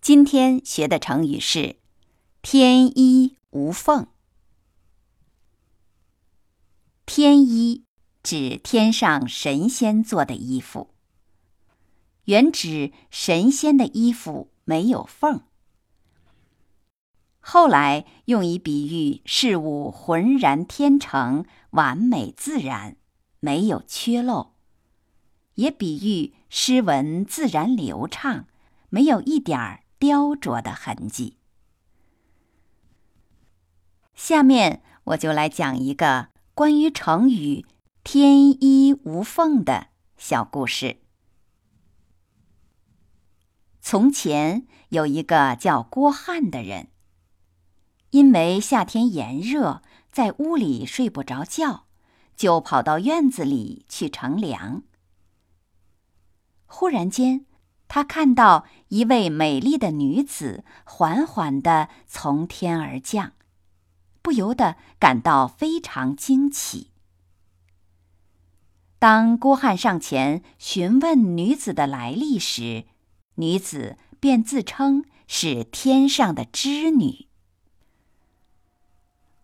今天学的成语是“天衣无缝”。天衣指天上神仙做的衣服，原指神仙的衣服没有缝。后来用以比喻事物浑然天成、完美自然，没有缺漏；也比喻诗文自然流畅，没有一点儿雕琢的痕迹。下面我就来讲一个关于成语“天衣无缝”的小故事。从前有一个叫郭汉的人。因为夏天炎热，在屋里睡不着觉，就跑到院子里去乘凉。忽然间，他看到一位美丽的女子缓缓地从天而降，不由得感到非常惊奇。当郭汉上前询问女子的来历时，女子便自称是天上的织女。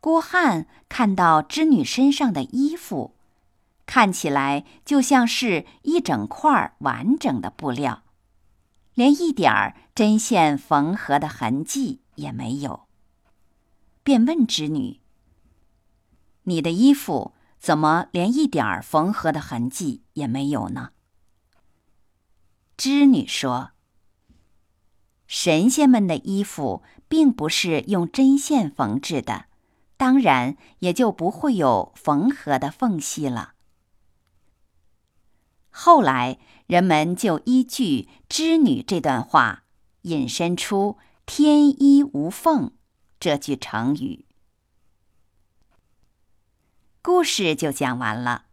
郭汉看到织女身上的衣服，看起来就像是一整块完整的布料，连一点儿针线缝合的痕迹也没有。便问织女：“你的衣服怎么连一点儿缝合的痕迹也没有呢？”织女说：“神仙们的衣服并不是用针线缝制的。”当然，也就不会有缝合的缝隙了。后来，人们就依据“织女”这段话，引申出“天衣无缝”这句成语。故事就讲完了。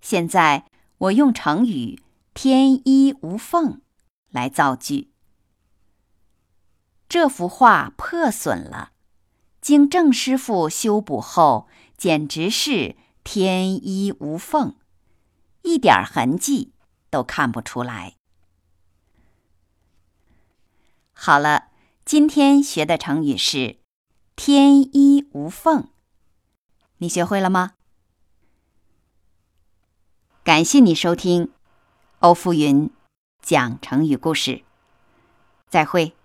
现在，我用成语“天衣无缝”来造句。这幅画破损了。经郑师傅修补后，简直是天衣无缝，一点痕迹都看不出来。好了，今天学的成语是“天衣无缝”，你学会了吗？感谢你收听欧富云讲成语故事，再会。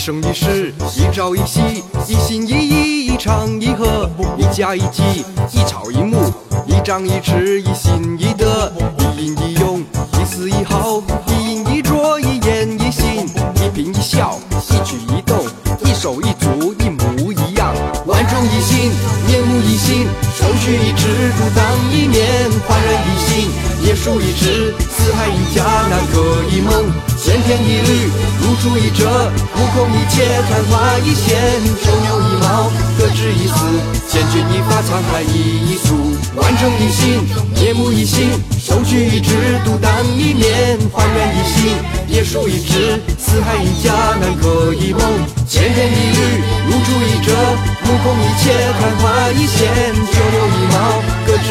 一生一世，一朝一夕，一心一意，一唱一和，一家一计，一草一木，一张一弛，一心一德，一阴一用，一丝一毫，一饮一啄，一言一行，一颦一笑，一举一动，一手一足，一模一样，万众一心，面目一新，手续一指，独当一面，焕然一新，叶数一枝，四海一家，南柯一梦。千篇一律，如出一辙；目空一切，昙花一现；九牛一毛，各执一词；千钧一发，沧海一粟；万众一心，面目一新；手举一指，独当一面；焕然一新，叶数一枝；四海一家，南柯一梦；千篇一律，如出一辙；目空一切，昙花一现；九牛一毛。各执